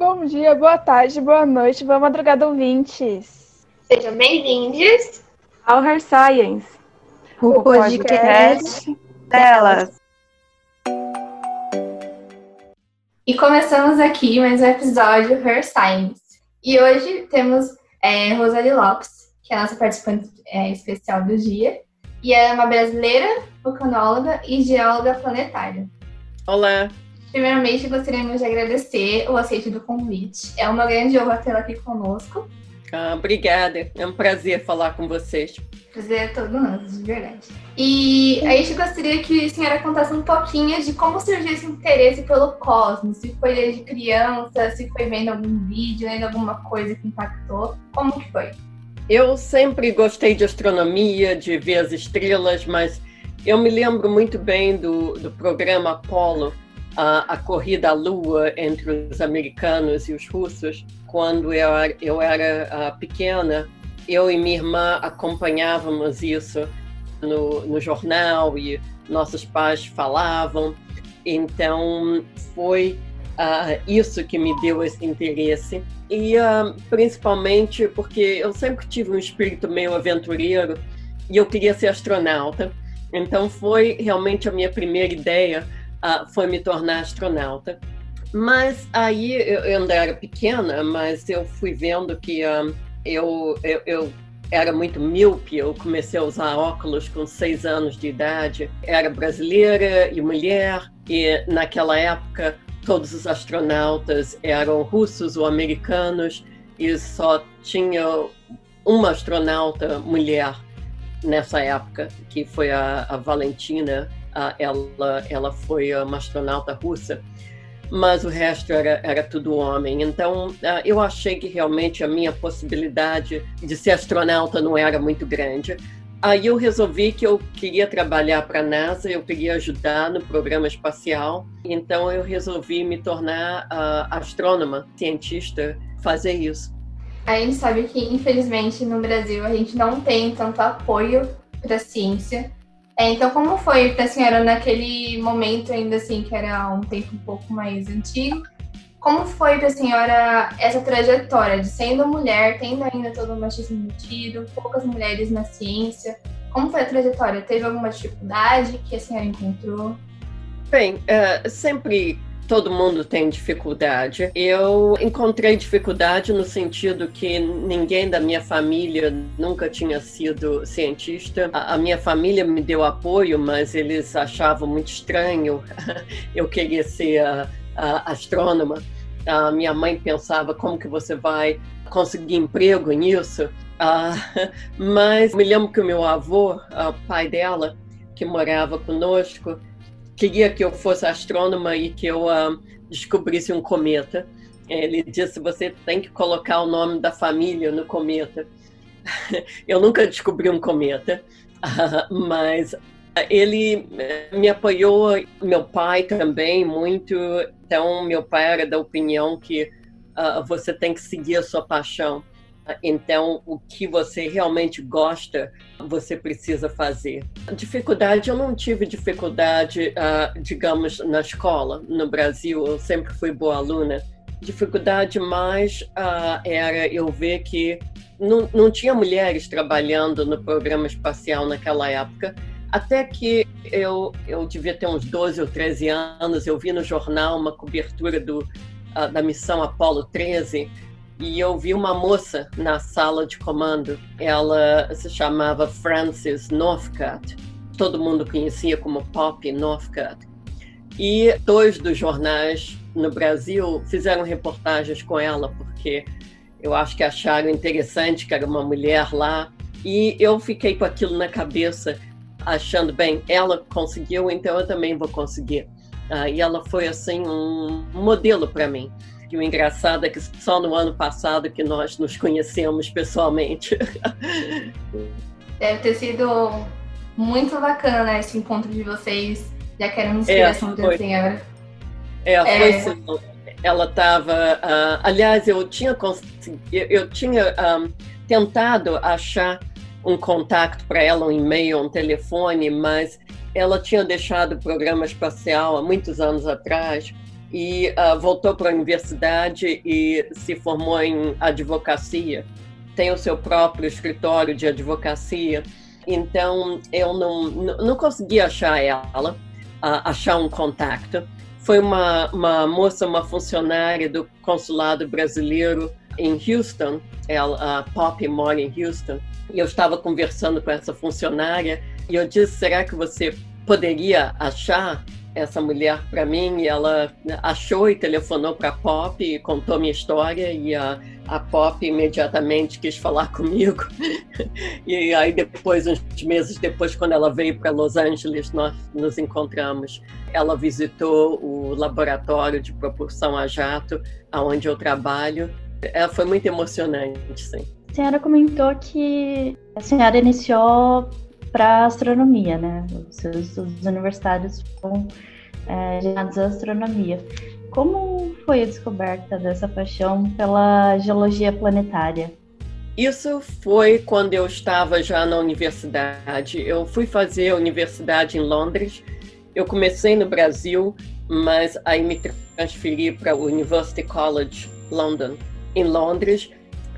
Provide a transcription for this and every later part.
Bom dia, boa tarde, boa noite, boa madrugada, ouvintes. Sejam bem-vindos ao Her Science, o, o podcast, podcast delas. E começamos aqui mais um episódio Her Science. E hoje temos é, Rosalie Lopes, que é a nossa participante é, especial do dia. E é uma brasileira, oceanóloga e geóloga planetária. Olá! Primeiramente, gostaríamos de agradecer o aceite do convite. É uma grande honra tê-la aqui conosco. Ah, obrigada, é um prazer falar com vocês. Prazer é todo nosso, de verdade. E a gente gostaria que a senhora contasse um pouquinho de como surgiu esse interesse pelo cosmos. Se foi desde criança, se foi vendo algum vídeo, lendo alguma coisa que impactou. Como que foi? Eu sempre gostei de astronomia, de ver as estrelas, mas eu me lembro muito bem do, do programa Apollo, a, a, corrida à Lua entre os americanos e os russos, quando eu, eu era pequena, eu e minha irmã acompanhávamos isso no, no jornal e nossos pais falavam. Então, foi isso que me deu esse interesse. E principalmente porque eu sempre tive um espírito meio aventureiro e eu queria ser astronauta. Então, foi realmente a minha primeira ideia uh, foi me tornar astronauta. Mas aí eu, eu ainda era pequena, mas eu fui vendo que um, eu, eu, eu era muito míope, eu comecei a usar óculos com seis anos de idade. Era brasileira e mulher, e naquela época todos os astronautas eram russos ou americanos, e só tinha uma astronauta mulher nessa época, que foi a, a Valentina ah, ela, ela foi uma astronauta russa, mas o resto era, era tudo homem. Então, ah, eu achei que realmente a minha possibilidade de ser astronauta não era muito grande. Aí eu resolvi que eu queria trabalhar para a NASA, eu queria ajudar no programa espacial, então eu resolvi me tornar uh, astrônoma, cientista, fazer isso. A gente sabe que, infelizmente, no Brasil a gente não tem tanto apoio para a ciência. É, então, como foi para a senhora naquele momento, ainda assim, que era um tempo um pouco mais antigo? Como foi para a senhora essa trajetória de sendo mulher, tendo ainda todo o machismo embutido, poucas mulheres na ciência? Como foi a trajetória? Teve alguma dificuldade que a senhora encontrou? Bem, uh, sempre todo mundo tem dificuldade. Eu encontrei dificuldade no sentido que ninguém da minha família nunca tinha sido cientista. A, a minha família me deu apoio, mas eles achavam muito estranho eu queria ser a, a astrônoma. A minha mãe pensava como que você vai conseguir emprego nisso. Uh, mas me lembro que o meu avô, o pai dela, que morava conosco, queria que eu fosse astrônoma e que eu uh, descobrisse um cometa. Ele disse: você tem que colocar o nome da família no cometa. eu nunca descobri um cometa, uh, mas ele eh, me apoiou, meu pai também muito. Então, meu pai era da opinião que uh, você tem que seguir a sua paixão. Então, o que você realmente gosta, você precisa fazer. Dificuldade, eu não tive dificuldade, uh, digamos, na escola. No Brasil, eu sempre fui boa aluna. Dificuldade mais uh, era eu ver que não, não tinha mulheres trabalhando no programa espacial naquela época. Até que eu, eu devia ter uns 12 ou 13 anos, eu vi no jornal uma cobertura do, uh, da missão Apollo 13 e eu vi uma moça na sala de comando. Ela se chamava Frances Northcutt. Todo mundo conhecia como Pop Northcutt. E dois dos jornais no Brasil fizeram reportagens com ela, porque eu acho que acharam interessante que era uma mulher lá. E eu fiquei com aquilo na cabeça, achando, bem, ela conseguiu, então eu também vou conseguir. Uh, e ela foi, assim, um modelo para mim. E o engraçado é que só no ano passado que nós nos conhecemos pessoalmente. Deve ter sido muito bacana esse encontro de vocês, já que era uma inspiração é, da senhora. É, foi é... sim. Ela estava. Uh, ah, aliás, eu tinha, eu, eu tinha um, tentado achar um contato para ela, um e-mail, um telefone, mas ela tinha deixado o programa espacial há muitos anos atrás e uh, voltou para a universidade e se formou em advocacia. Tem o seu próprio escritório de advocacia. Então, eu não, não consegui achar ela, uh, achar um contato. Foi uma, uma moça, uma funcionária do consulado brasileiro em Houston. Ela, a Pop mora em Houston. E eu estava conversando com essa funcionária e eu disse: será que você poderia achar essa mulher para mim e ela achou e telefonou para a Pop e contou minha história e a, a Pop imediatamente quis falar comigo. E aí depois uns meses depois quando ela veio para Los Angeles nós nos encontramos. Ela visitou o laboratório de propulsão a jato aonde eu trabalho. Ela foi muito emocionante sim. A senhora comentou que a senhora iniciou para astronomia, né? Os seus estudos universitários foram é, gerados em astronomia. Como foi a descoberta dessa paixão pela geologia planetária? Isso foi quando eu estava já na universidade. Eu fui fazer a universidade em Londres. Eu comecei no Brasil, mas aí me transferi para o University College London, em Londres.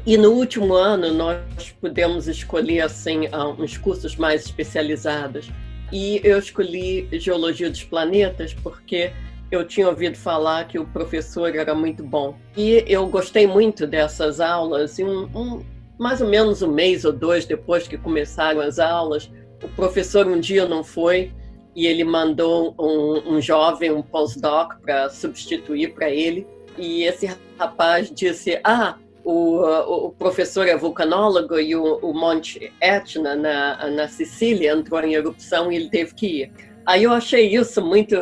E no último ano nós pudemos escolher assim ah, uns cursos mais especializados. E eu escolhi Geologia dos Planetas porque eu tinha ouvido falar que o professor era muito bom. E eu gostei muito dessas aulas. E um, um, mais ou menos um mês ou dois depois que começaram as aulas, o professor um dia não foi e ele mandou um, um jovem, um postdoc, para substituir para ele. E esse rapaz disse: Ah, o, o professor é vulcanólogo e o, o Monte Etna, na, na Sicília, entrou em erupção e ele teve que ir. Aí eu achei isso muito,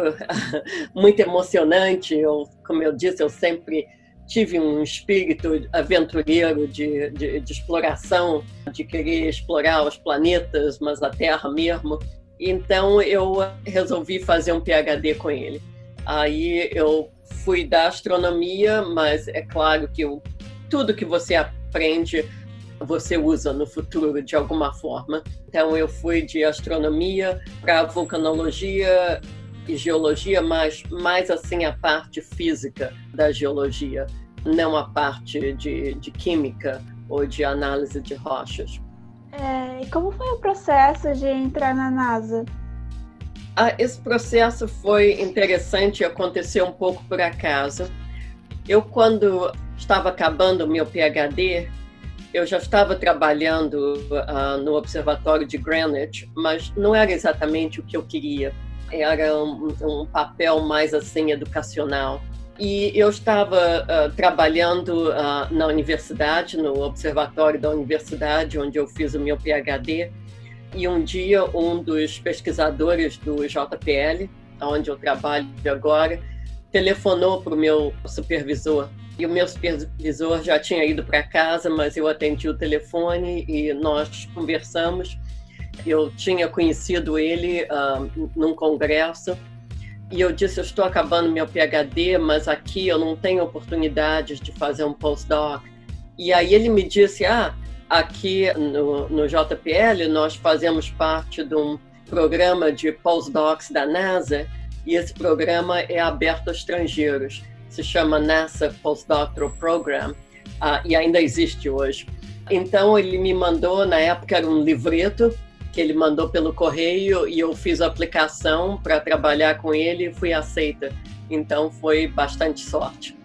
muito emocionante. Eu, como eu disse, eu sempre tive um espírito aventureiro de, de, de, exploração, de querer explorar os planetas, mas a Terra mesmo. Então eu resolvi fazer um PhD com ele. Aí eu fui da astronomia, mas é claro que eu tudo que você aprende você usa no futuro de alguma forma. Então eu fui de astronomia para vulcanologia e geologia, mas mais assim a parte física da geologia, não a parte de, de química ou de análise de rochas. É, e como foi o processo de entrar na NASA? Ah, esse processo foi interessante, aconteceu um pouco por acaso. Eu, quando estava acabando o meu PhD, eu já estava trabalhando uh, no Observatório de Greenwich, mas não era exatamente o que eu queria. Era um, um papel mais assim educacional. E eu estava uh, trabalhando uh, na universidade, no observatório da universidade, onde eu fiz o meu PhD. E um dia, um dos pesquisadores do JPL, onde eu trabalho agora, telefonou para o meu supervisor e o meu supervisor já tinha ido para casa, mas eu atendi o telefone e nós conversamos. Eu tinha conhecido ele uh, num congresso e eu disse: Eu estou acabando meu PhD, mas aqui eu não tenho oportunidades de fazer um postdoc. E aí ele me disse: Ah, aqui no, no JPL nós fazemos parte de um programa de postdocs da NASA e esse programa é aberto a estrangeiros se chama NASA Postdoctoral Program, uh, e ainda existe hoje. Então, ele me mandou, na época era um livreto, que ele mandou pelo correio, e eu fiz a aplicação para trabalhar com ele e fui aceita. Então, foi bastante sorte.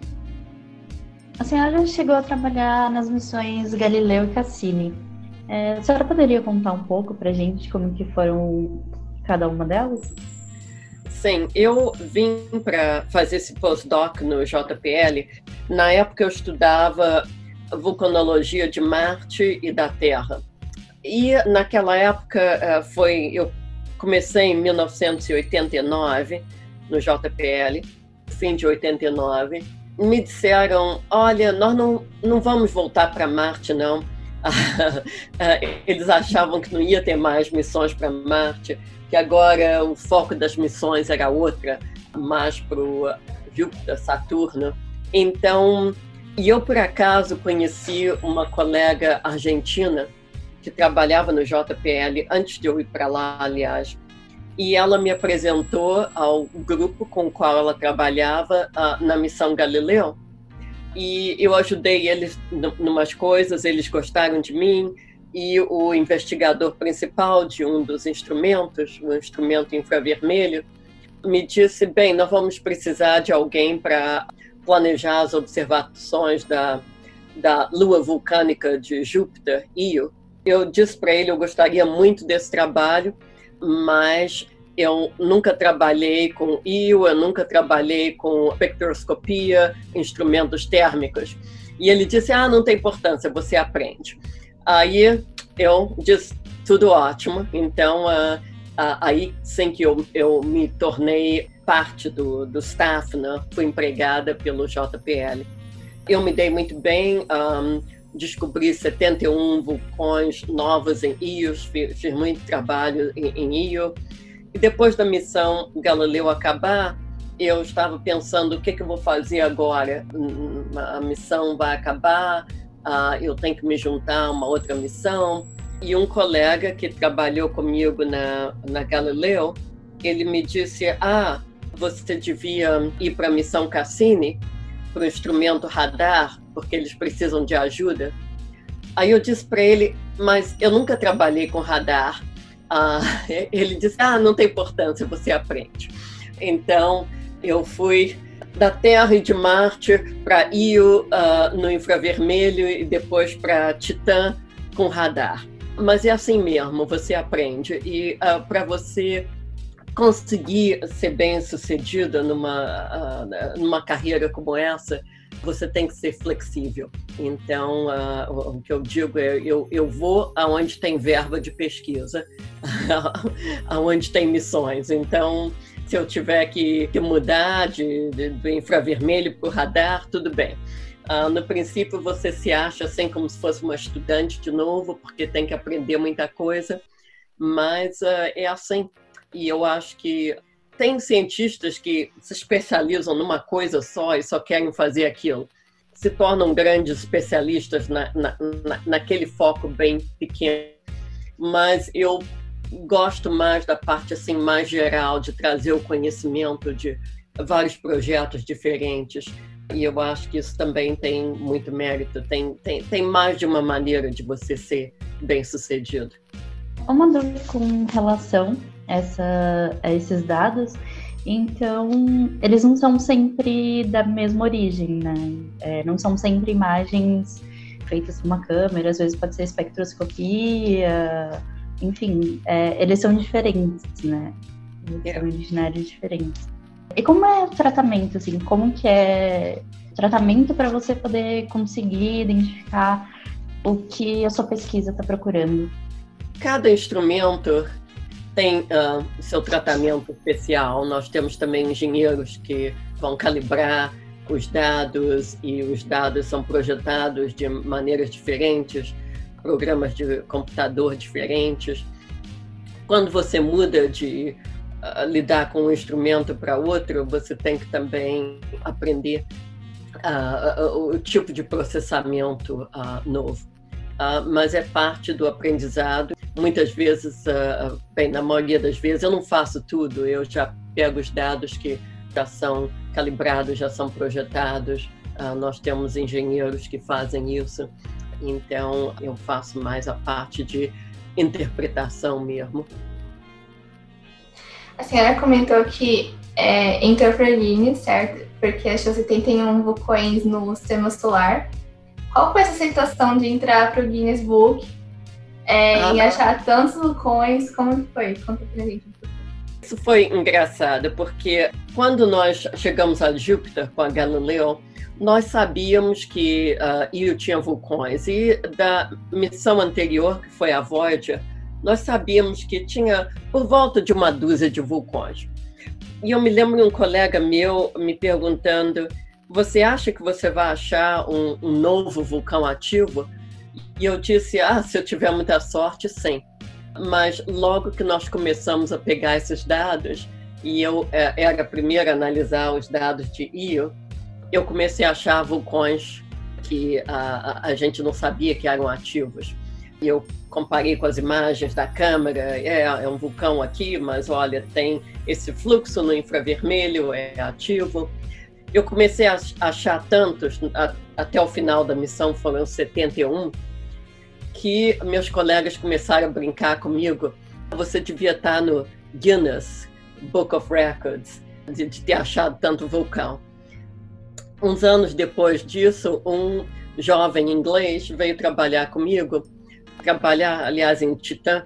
A senhora chegou a trabalhar nas missões Galileu e Cassini. É, a senhora poderia contar um pouco para gente como que foram cada uma delas? Sim, eu vim para fazer esse postdoc no JPL. Na época eu estudava vulcanologia de Marte e da Terra. E naquela época eh, foi eu comecei em 1989 no JPL, fim de 89. Me disseram, olha, nós não, não vamos voltar para Marte não. Eles achavam que não ia ter mais missões para Marte que agora o foco das missões era outra, mais para o Júpiter, Saturno. Então, e eu por acaso conheci uma colega argentina que trabalhava no JPL antes de eu ir para lá, aliás. e ela me apresentou ao grupo com o qual ela trabalhava uh, na missão Galileu. E eu ajudei eles em umas coisas, eles gostaram de mim, e o investigador principal de um dos instrumentos, o instrumento infravermelho, me disse: bem, nós vamos precisar de alguém para planejar as observações da, da lua vulcânica de Júpiter, Io. Eu disse para ele: eu gostaria muito desse trabalho mas eu nunca trabalhei com IO, eu nunca trabalhei com espectroscopia, instrumentos térmicos. E ele disse: Ah, não tem importância, você aprende. Aí eu disse: Tudo ótimo. Então, uh, uh, aí sim que eu, eu me tornei parte do, do staff, né? fui empregada pelo JPL. Eu me dei muito bem. Um, descobri 71 vulcões novos em fiz, fiz muito trabalho em, em Io. E depois da missão Galileu acabar, eu estava pensando o que, que eu vou fazer agora. A missão vai acabar, uh, eu tenho que me juntar a uma outra missão. E um colega que trabalhou comigo na, na Galileu, ele me disse: Ah, você devia ir para a missão Cassini, para o instrumento radar, porque eles precisam de ajuda. Aí eu disse para ele, mas eu nunca trabalhei com radar. Ah, ele disse, ah, não tem importância, você aprende. Então eu fui da Terra e de Marte para Io uh, no infravermelho e depois para Titã com radar. Mas é assim mesmo, você aprende. E uh, para você conseguir ser bem sucedida numa, uh, numa carreira como essa, você tem que ser flexível. Então, uh, o que eu digo é: eu, eu vou aonde tem verba de pesquisa, aonde tem missões. Então, se eu tiver que, que mudar de, de, do infravermelho para o radar, tudo bem. Uh, no princípio, você se acha assim como se fosse uma estudante de novo, porque tem que aprender muita coisa, mas uh, é assim. E eu acho que tem cientistas que se especializam numa coisa só e só querem fazer aquilo. Se tornam grandes especialistas na, na, na, naquele foco bem pequeno. Mas eu gosto mais da parte assim mais geral de trazer o conhecimento de vários projetos diferentes e eu acho que isso também tem muito mérito tem, tem, tem mais de uma maneira de você ser bem sucedido uma dúvida com relação essa, a esses dados. Então, eles não são sempre da mesma origem, né? É, não são sempre imagens feitas com uma câmera, às vezes pode ser espectroscopia, enfim, é, eles são diferentes, né? Eles yeah. são originários diferentes. E como é o tratamento, assim? Como que é tratamento para você poder conseguir identificar o que a sua pesquisa está procurando? Cada instrumento tem uh, seu tratamento especial. Nós temos também engenheiros que vão calibrar os dados e os dados são projetados de maneiras diferentes, programas de computador diferentes. Quando você muda de uh, lidar com um instrumento para outro, você tem que também aprender uh, o tipo de processamento novo. Mas é parte do aprendizado muitas vezes, uh, bem, na maioria das vezes, eu não faço tudo, eu já pego os dados que já são calibrados, já são projetados, uh, nós temos engenheiros que fazem isso, então eu faço mais a parte de interpretação mesmo. A senhora comentou que é, entrou certo? Porque achou 71 vulcões no sistema solar. Qual foi essa situação de entrar para o Guinness Book é, ah, em achar tantos vulcões. Como foi? Conta pra gente. Isso foi engraçado, porque quando nós chegamos a Júpiter com a Galileu, nós sabíamos que uh, Io tinha vulcões. E da missão anterior, que foi a Voyager, nós sabíamos que tinha por volta de uma dúzia de vulcões. E eu me lembro de um colega meu me perguntando: você acha que você vai achar um, um novo vulcão ativo? E eu disse: ah, se eu tiver muita sorte, sim. Mas logo que nós começamos a pegar esses dados, e eu é, era a primeira a analisar os dados de Io, eu comecei a achar vulcões que a, a, gente não sabia que eram ativos. Eu comparei com as imagens da câmera, é, é um vulcão aqui, mas olha, tem esse fluxo no infravermelho, é ativo. Eu comecei a achar tantos, a, até o final da missão foram 71, que meus colegas começaram a brincar comigo. Você devia estar no Guinness Book of Records, de, de ter achado tanto vulcão. Uns anos depois disso, um jovem inglês veio trabalhar comigo, trabalhar, aliás, em Titã,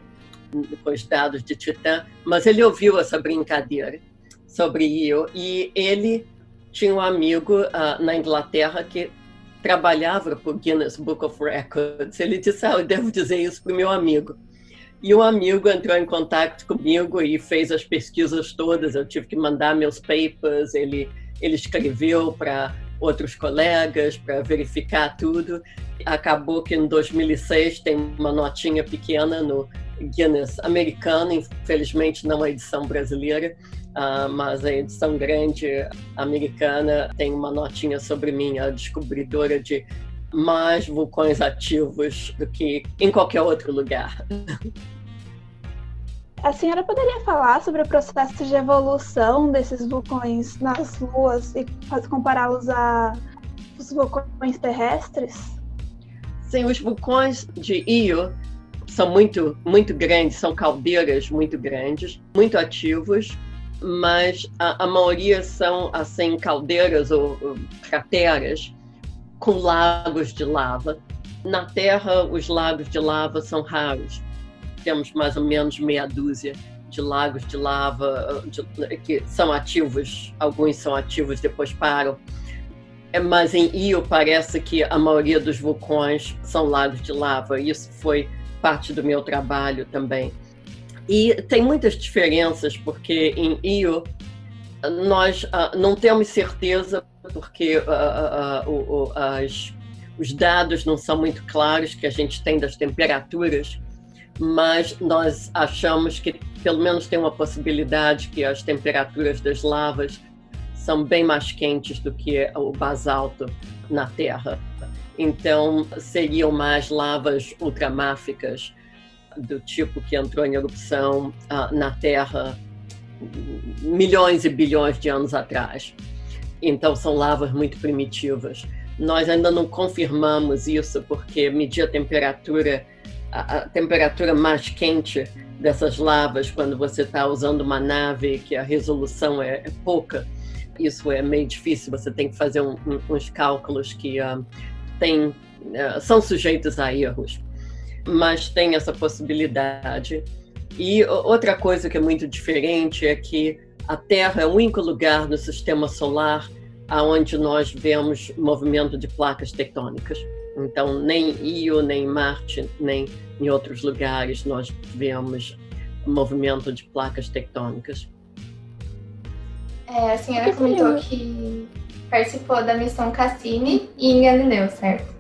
com os dados de Titã, mas ele ouviu essa brincadeira sobre Io e ele tinha um amigo uh, na Inglaterra que trabalhava para o Guinness Book of Records. Ele disse: ah, eu devo dizer isso para o meu amigo. E o amigo entrou em contato comigo e fez as pesquisas todas. Eu tive que mandar meus papers. Ele, ele escreveu para outros colegas para verificar tudo. Acabou que em 2006 tem uma notinha pequena no Guinness americano, infelizmente não a edição brasileira, uh, mas a edição grande americana tem uma notinha sobre mim, a descobridora de mais vulcões ativos do que em qualquer outro lugar. A senhora poderia falar sobre o processo de evolução desses vulcões nas luas e compará-los aos vulcões terrestres? Sim, os vulcões de Io são muito, muito grandes, são caldeiras muito grandes, muito ativos, mas a, a maioria são assim caldeiras ou, ou crateras com lagos de lava. Na Terra, os lagos de lava são raros. Temos mais ou menos meia dúzia de lagos de lava de, que são ativos, alguns são ativos, depois param. É, mas em Io parece que a maioria dos vulcões são lagos de lava. Isso foi parte do meu trabalho também. E tem muitas diferenças, porque em Io nós uh, não temos certeza, porque uh, uh, as, os dados não são muito claros que a gente tem das temperaturas, mas nós achamos que pelo menos tem uma possibilidade que as temperaturas das lavas são bem mais quentes do que o basalto na Terra. Então, seriam mais lavas ultramáficas do tipo que entrou em erupção uh, na Terra milhões e bilhões de anos atrás. Então são lavas muito primitivas. Nós ainda não confirmamos isso porque medir a temperatura, a, a temperatura mais quente dessas lavas quando você está usando uma nave que a resolução é, é, pouca, isso é meio difícil. Você tem que fazer um, um, uns cálculos que uh, tem, uh, são sujeitos a erros mas tem essa possibilidade. E outra coisa que é muito diferente é que a Terra é o único lugar no sistema solar aonde nós vemos movimento de placas tectônicas. Então, nem Io, nem Marte, nem em outros lugares nós vemos movimento de placas tectônicas. É, a senhora comentou que participou da missão Cassini e em Galileu, certo?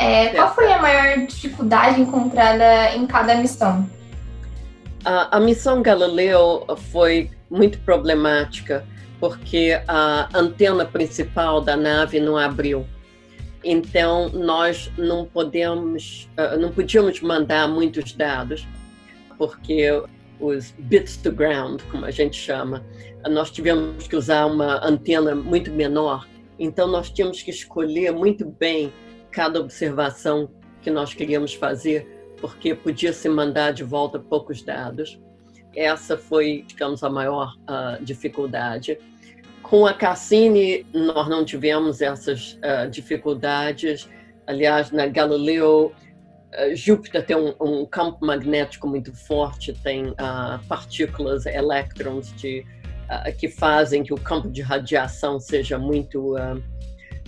É, qual foi a maior dificuldade encontrada em cada missão? A, a missão Galileu foi muito problemática porque a antena principal da nave não abriu. Então nós não podemos, ah, não podíamos mandar muitos dados porque os bits to ground, como a gente chama, nós tivemos que usar uma antena muito menor. Então nós tínhamos que escolher muito bem cada observação que nós queríamos fazer, porque podia se mandar de volta poucos dados. Essa foi, digamos, a maior uh, dificuldade. Com a Cassini, nós não tivemos essas uh, dificuldades. Aliás, na Galileu, uh, Júpiter tem um, um, campo magnético muito forte, tem partículas, elétrons de, que fazem que o campo de radiação seja muito,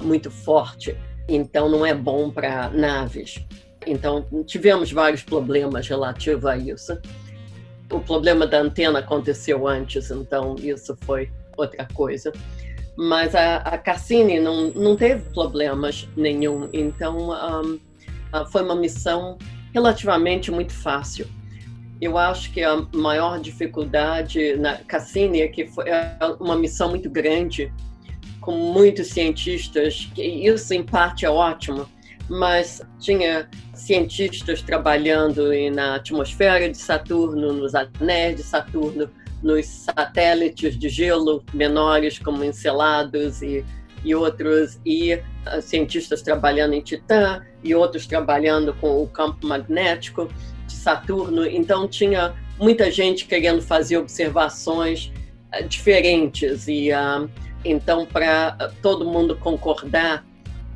muito forte então não é bom para naves. Então tivemos vários problemas relativos a isso. O problema da antena aconteceu antes, então isso foi outra coisa. Mas a, a Cassini não, não teve problemas nenhum, então um, foi uma missão relativamente muito fácil. Eu acho que a maior dificuldade na Cassini é que foi é uma missão muito grande com muitos cientistas, isso em parte é ótimo, mas tinha cientistas trabalhando na atmosfera de Saturno, nos anéis de Saturno, nos satélites de gelo menores como Encelados e, e outros, e uh, cientistas trabalhando em Titã e outros trabalhando com o campo magnético de Saturno. Então tinha muita gente querendo fazer observações uh, diferentes e uh, então para todo mundo concordar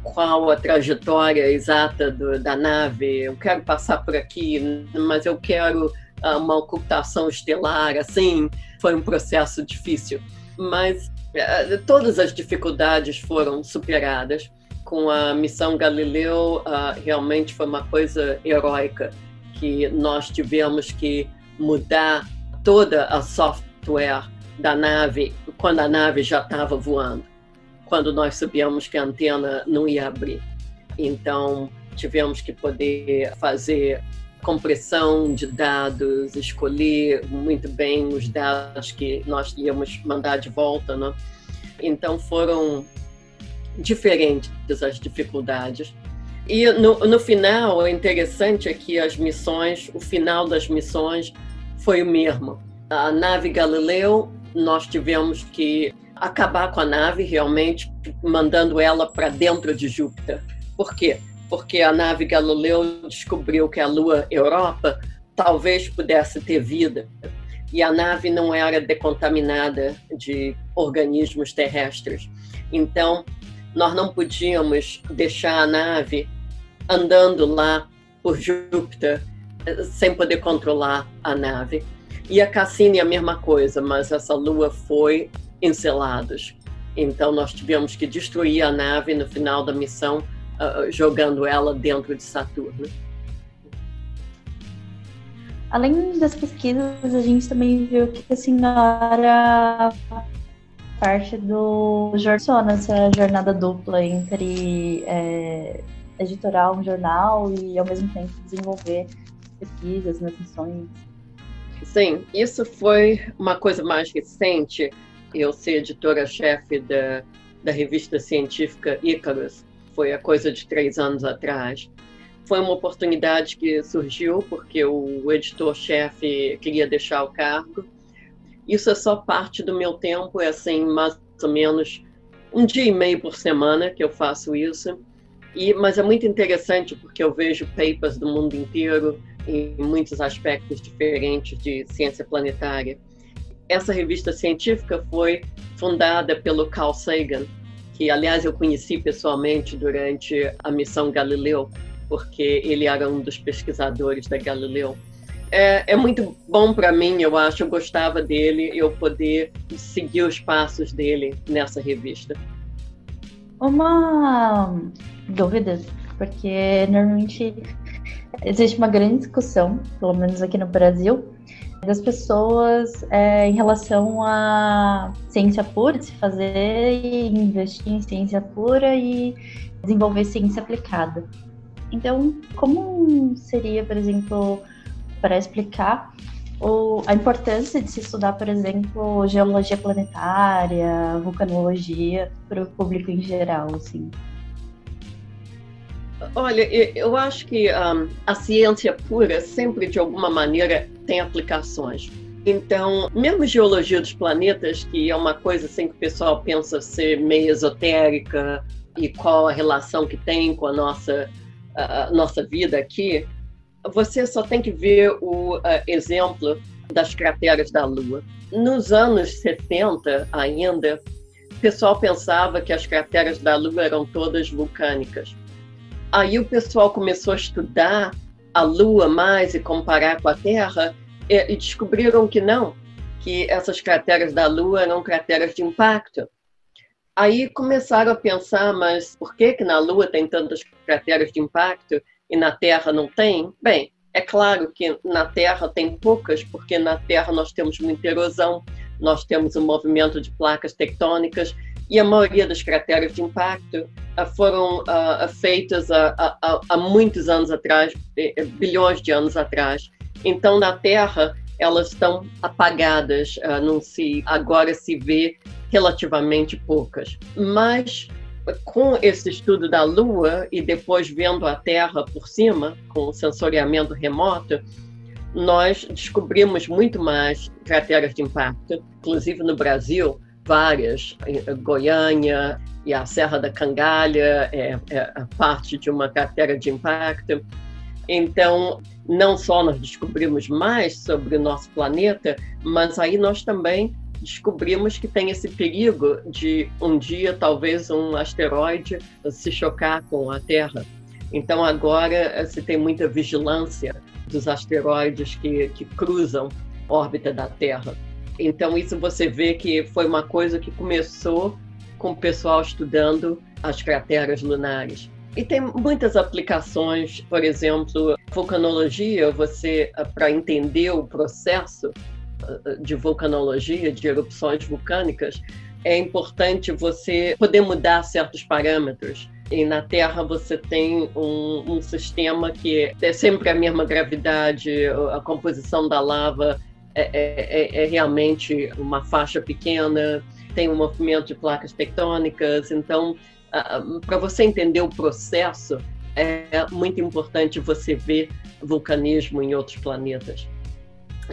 qual a trajetória exata do, da nave. Eu quero passar por aqui, mas eu quero uh, uma ocultação estelar. Assim, foi um processo difícil, mas uh, todas as dificuldades foram superadas. Com a missão Galileu, realmente foi uma coisa heróica que nós tivemos que mudar toda a software da nave quando a nave já estava voando quando nós sabíamos que a antena não ia abrir. Então, tivemos que poder fazer compressão de dados, escolher muito bem os dados que nós íamos mandar de volta, né? Então foram diferentes as dificuldades. E no, no final, o interessante é que as missões, o final das missões foi o mesmo. A nave Galileu, nós tivemos que acabar com a nave realmente, mandando ela para dentro de Júpiter. Por quê? Porque a nave Galileu descobriu que a Lua Europa talvez pudesse ter vida e a nave não era decontaminada de organismos terrestres. Então, nós não podíamos deixar a nave andando lá por Júpiter sem poder controlar a nave. E a Cassini é a mesma coisa, mas essa lua foi encelados. Então nós tivemos que destruir a nave no final da missão, uh, jogando ela dentro de Saturno. Além das pesquisas, a gente também viu que a senhora parte do Jornal, essa jornada dupla entre é, um jornal e ao mesmo tempo desenvolver pesquisas nas missões. Sim, isso foi uma coisa mais recente eu ser editora-chefe da, da revista científica Icarus, foi a coisa de três anos atrás. Foi uma oportunidade que surgiu porque o editor-chefe queria deixar o cargo. Isso é só parte do meu tempo, é assim, mais ou menos um dia e meio por semana que eu faço isso. E, mas é muito interessante porque eu vejo papers do mundo inteiro em muitos aspectos diferentes de ciência planetária. Essa revista científica foi fundada pelo Carl Sagan, que aliás eu conheci pessoalmente durante a missão Galileu, porque ele era um dos pesquisadores da Galileu. É, é muito bom para mim, eu acho, eu gostava dele, eu poder seguir os passos dele nessa revista. Uma dúvida, porque normalmente existe uma grande discussão, pelo menos aqui no Brasil, das pessoas é, em relação à ciência pura, de se fazer e investir em ciência pura e desenvolver ciência aplicada. Então, como seria, por exemplo, para explicar o, a importância de se estudar, por exemplo, geologia planetária, vulcanologia para o público em geral, assim? Olha, eu acho que um, a ciência pura sempre, de alguma maneira, tem aplicações. Então, mesmo geologia dos planetas, que é uma coisa assim que o pessoal pensa ser meio esotérica e qual a relação que tem com a nossa, a nossa vida aqui, você só tem que ver o uh, exemplo das crateras da Lua. Nos anos 70 ainda, o pessoal pensava que as crateras da Lua eram todas vulcânicas. Aí o pessoal começou a estudar a Lua mais e comparar com a Terra e, e descobriram que não, que essas crateras da Lua eram crateras de impacto. Aí começaram a pensar, mas por que que na Lua tem tantas crateras de impacto e na Terra não tem? Bem, é claro que na Terra tem poucas, porque na Terra nós temos muita erosão, nós temos um movimento de placas tectônicas e a maioria das crateras de impacto ah, foram uh, feitas há, há, há, muitos anos atrás, bilhões de anos atrás. Então, na Terra, elas estão apagadas, uh, não se agora se vê relativamente poucas. Mas com esse estudo da Lua e depois vendo a Terra por cima, com o sensoriamento remoto, nós descobrimos muito mais crateras de impacto, inclusive no Brasil, várias, Goiânia e a Serra da Cangalha é, é parte de uma cratera de impacto. Então, não só nós descobrimos mais sobre o nosso planeta, mas aí nós também descobrimos que tem esse perigo de um dia talvez um asteroide se chocar com a Terra. Então agora se tem muita vigilância dos asteroides que, que cruzam a órbita da Terra. Então isso você vê que foi uma coisa que começou com o pessoal estudando as crateras lunares. E tem muitas aplicações, por exemplo, vulcanologia, você para entender o processo de vulcanologia, de erupções vulcânicas, é importante você poder mudar certos parâmetros. E na Terra você tem um, um sistema que é sempre a mesma gravidade, a composição da lava é, é, é, é realmente uma faixa pequena, tem um movimento de placas tectônicas. Então, para você entender o processo, é muito importante você ver vulcanismo em outros planetas.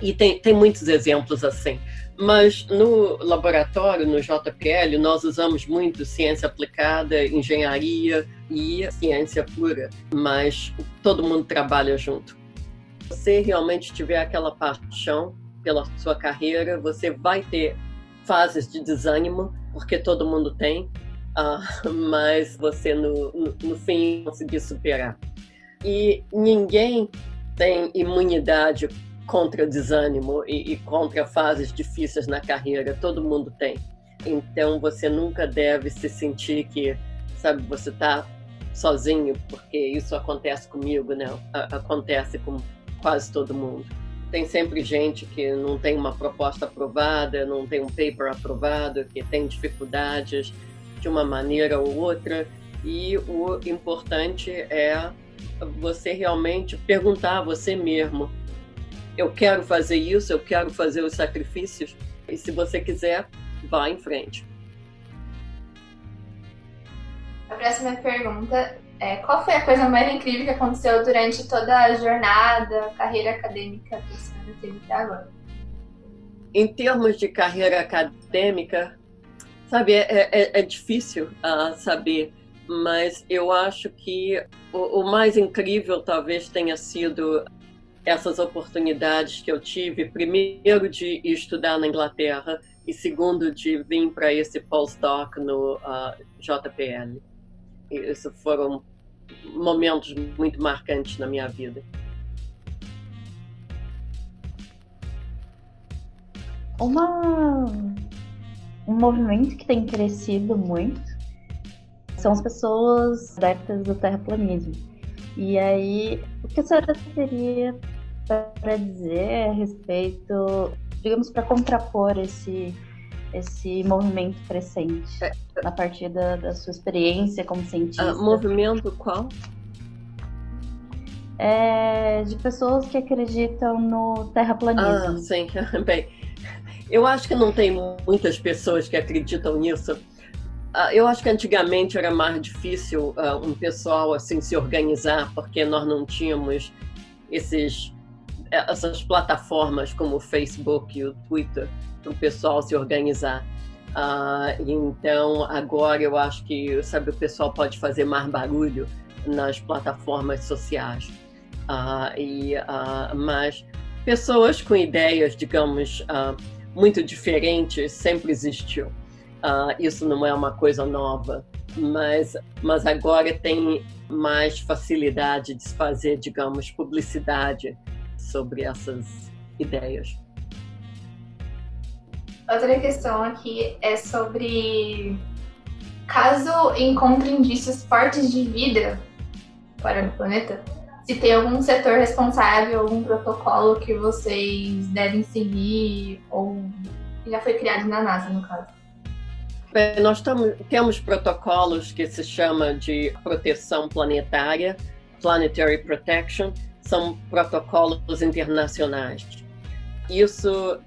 E tem, tem muitos exemplos assim. Mas no laboratório, no JPL, nós usamos muito ciência aplicada, engenharia e ciência pura, mas todo mundo trabalha junto. Se você realmente tiver aquela paixão pela sua carreira, você vai ter fases de desânimo, porque todo mundo tem, uh, mas você no, no, no fim conseguir superar. E ninguém tem imunidade contra desânimo e, e contra fases difíceis na carreira, todo mundo tem. Então você nunca deve se sentir que, sabe, você está sozinho, porque isso acontece comigo, né? Acontece com quase todo mundo. Tem sempre gente que não tem uma proposta aprovada, não tem um paper aprovado, que tem dificuldades de uma maneira ou outra. E o importante é você realmente perguntar a você mesmo eu quero fazer isso, eu quero fazer os sacrifícios. E se você quiser, vá em frente. A próxima pergunta é: qual foi a coisa mais incrível que aconteceu durante toda a jornada, carreira acadêmica que a senhora teve até agora? Em termos de carreira acadêmica, sabe, é, é, é difícil uh, saber, mas eu acho que o, o mais incrível talvez tenha sido essas oportunidades que eu tive, primeiro de estudar na Inglaterra e segundo de vir para esse postdoc no uh, JPL. Isso foram momentos muito marcantes na minha vida. Uma um movimento que tem crescido muito são as pessoas adeptas do terraplanismo. E aí, o que a senhora teria para dizer a respeito, digamos, para contrapor esse, esse movimento crescente, é, a partir da, da, sua experiência como cientista? Uh, movimento qual? É, de pessoas que acreditam no terraplanismo. Ah, sim. Bem, eu acho que não tem muitas pessoas que acreditam nisso. Uh, eu acho que antigamente era mais difícil uh, um pessoal assim se organizar, porque nós não tínhamos esses essas plataformas como o Facebook e o Twitter para o pessoal se organizar. Uh, então agora eu acho que sabe o pessoal pode fazer mais barulho nas plataformas sociais. Uh, e uh, mas pessoas com ideias, digamos, muito diferentes sempre existiu. isso não é uma coisa nova, mas mas agora tem mais facilidade de se fazer, digamos, publicidade sobre essas ideias. Outra questão aqui é sobre caso encontre indícios fortes de vida para o planeta, se tem algum setor responsável, algum protocolo que vocês devem seguir ou já foi criado na NASA, no caso. Bem, nós temos protocolos que se chama de proteção planetária, Planetary Protection, são protocolos internacionais. Isso,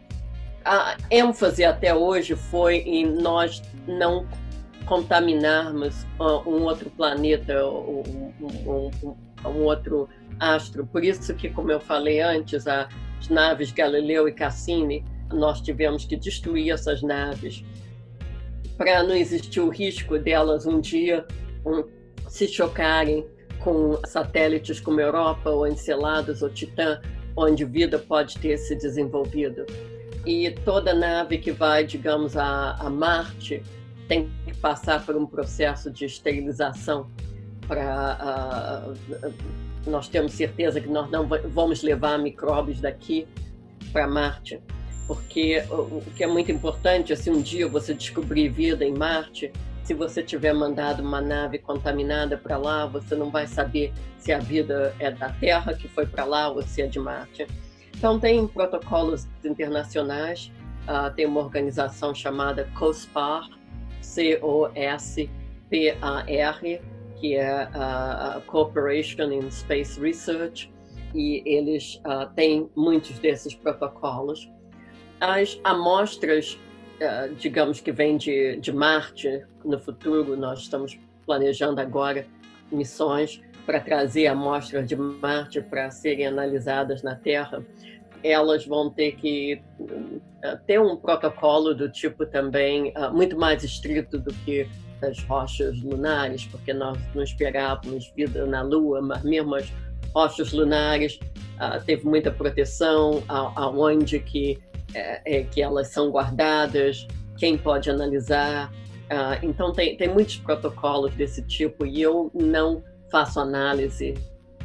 a ênfase até hoje foi em nós não contaminarmos um outro planeta, um, um, um, um outro astro. Por isso que, como eu falei antes, as naves Galileu e Cassini, nós tivemos que destruir essas naves para não existir o risco delas um dia um, se chocarem com satélites como Europa ou Enceladas ou Titã, onde vida pode ter se desenvolvido. E toda nave que vai, digamos, a, a Marte tem que passar por um processo de esterilização para uh, nós temos certeza que nós não vamos levar micróbios daqui para Marte, porque o, que é muito importante, é se um dia você descobrir vida em Marte, se você tiver mandado uma nave contaminada para lá, você não vai saber se a vida é da Terra que foi para lá ou se é de Marte. Então, tem protocolos internacionais, uh, tem uma organização chamada COSPAR, C-O-S-P-A-R, que é a Cooperation in Space Research, e eles uh, têm muitos desses protocolos. As amostras, uh, digamos que vêm de, de Marte, no futuro, nós estamos planejando agora missões para trazer amostras de Marte para serem analisadas na Terra, elas vão ter que uh, ter um protocolo do tipo também uh, muito mais estrito do que as rochas lunares, porque nós não esperávamos vida na Lua, mas mesmo as rochas lunares uh, teve muita proteção, aonde que é, que elas são guardadas, quem pode analisar. então tem, tem muitos protocolos desse tipo e eu não faço análise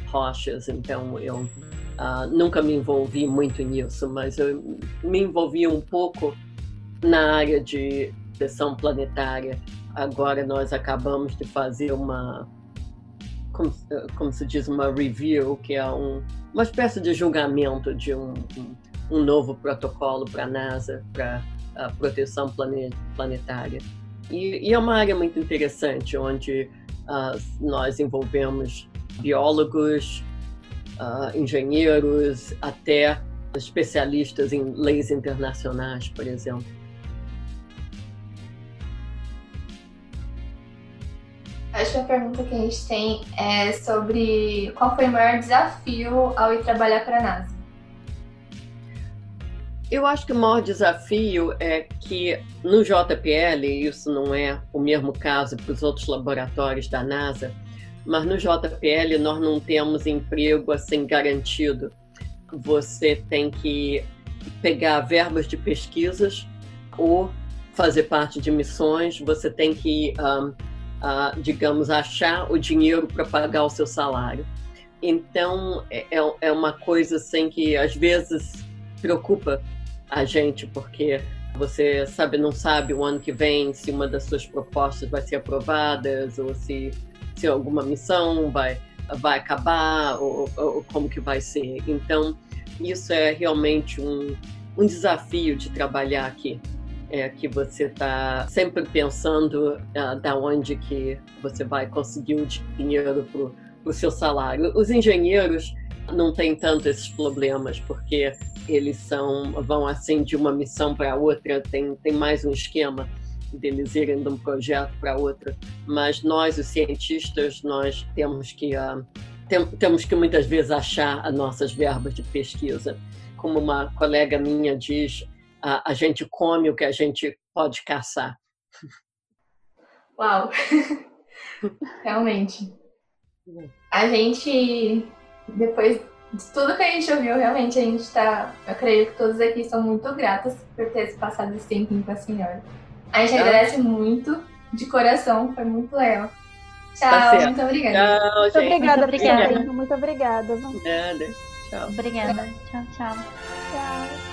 rochas, então eu uh, nunca me envolvi muito nisso, mas eu me envolvi um pouco na área de sessão planetária. Agora nós acabamos de fazer uma, como, como se diz, uma review, que é um, uma espécie de julgamento de um, um, novo protocolo para a NASA, para a proteção planetária. E, e, é uma área muito interessante, onde uh, nós envolvemos biólogos, uh, engenheiros, até especialistas em leis internacionais, por exemplo. Acho que a pergunta que a gente tem é sobre qual foi o maior desafio ao ir trabalhar para a NASA. Eu acho que o maior desafio é que no JPL, isso não é o mesmo caso para os outros laboratórios da NASA, mas no JPL nós não temos emprego assim garantido. Você tem que pegar verbas de pesquisas ou fazer parte de missões, você tem que, digamos, achar o dinheiro para pagar o seu salário. Então, é, é, é uma coisa assim que às vezes preocupa a gente, porque você sabe, não sabe o ano que vem se uma das suas propostas vai ser aprovada ou se, se alguma missão vai, vai acabar ou, ou como que vai ser. Então, isso é realmente um, um desafio de trabalhar aqui. É que você está sempre pensando uh, da onde que você vai conseguir o dinheiro para o seu salário. Os engenheiros não têm tanto esses problemas, porque eles são vão assim de uma missão para outra, tem, tem mais um esquema deles de um projeto para outro. Mas nós, os cientistas, nós temos que uh, tem, temos que muitas vezes achar as nossas verbas de pesquisa. Como uma colega minha diz, uh, a gente come o que a gente pode caçar. Uau! Realmente. A gente, depois de tudo que a gente ouviu, realmente a gente está. Eu creio que todos aqui estão muito gratas por ter passado esse tempinho com a senhora. A gente agradece muito, de coração, foi muito legal. Tchau, tá muito obrigada. Tchau, muito obrigada, muito obrigada. Muito obrigada. Nada. Tchau. Obrigada. Tchau, tchau. Tchau.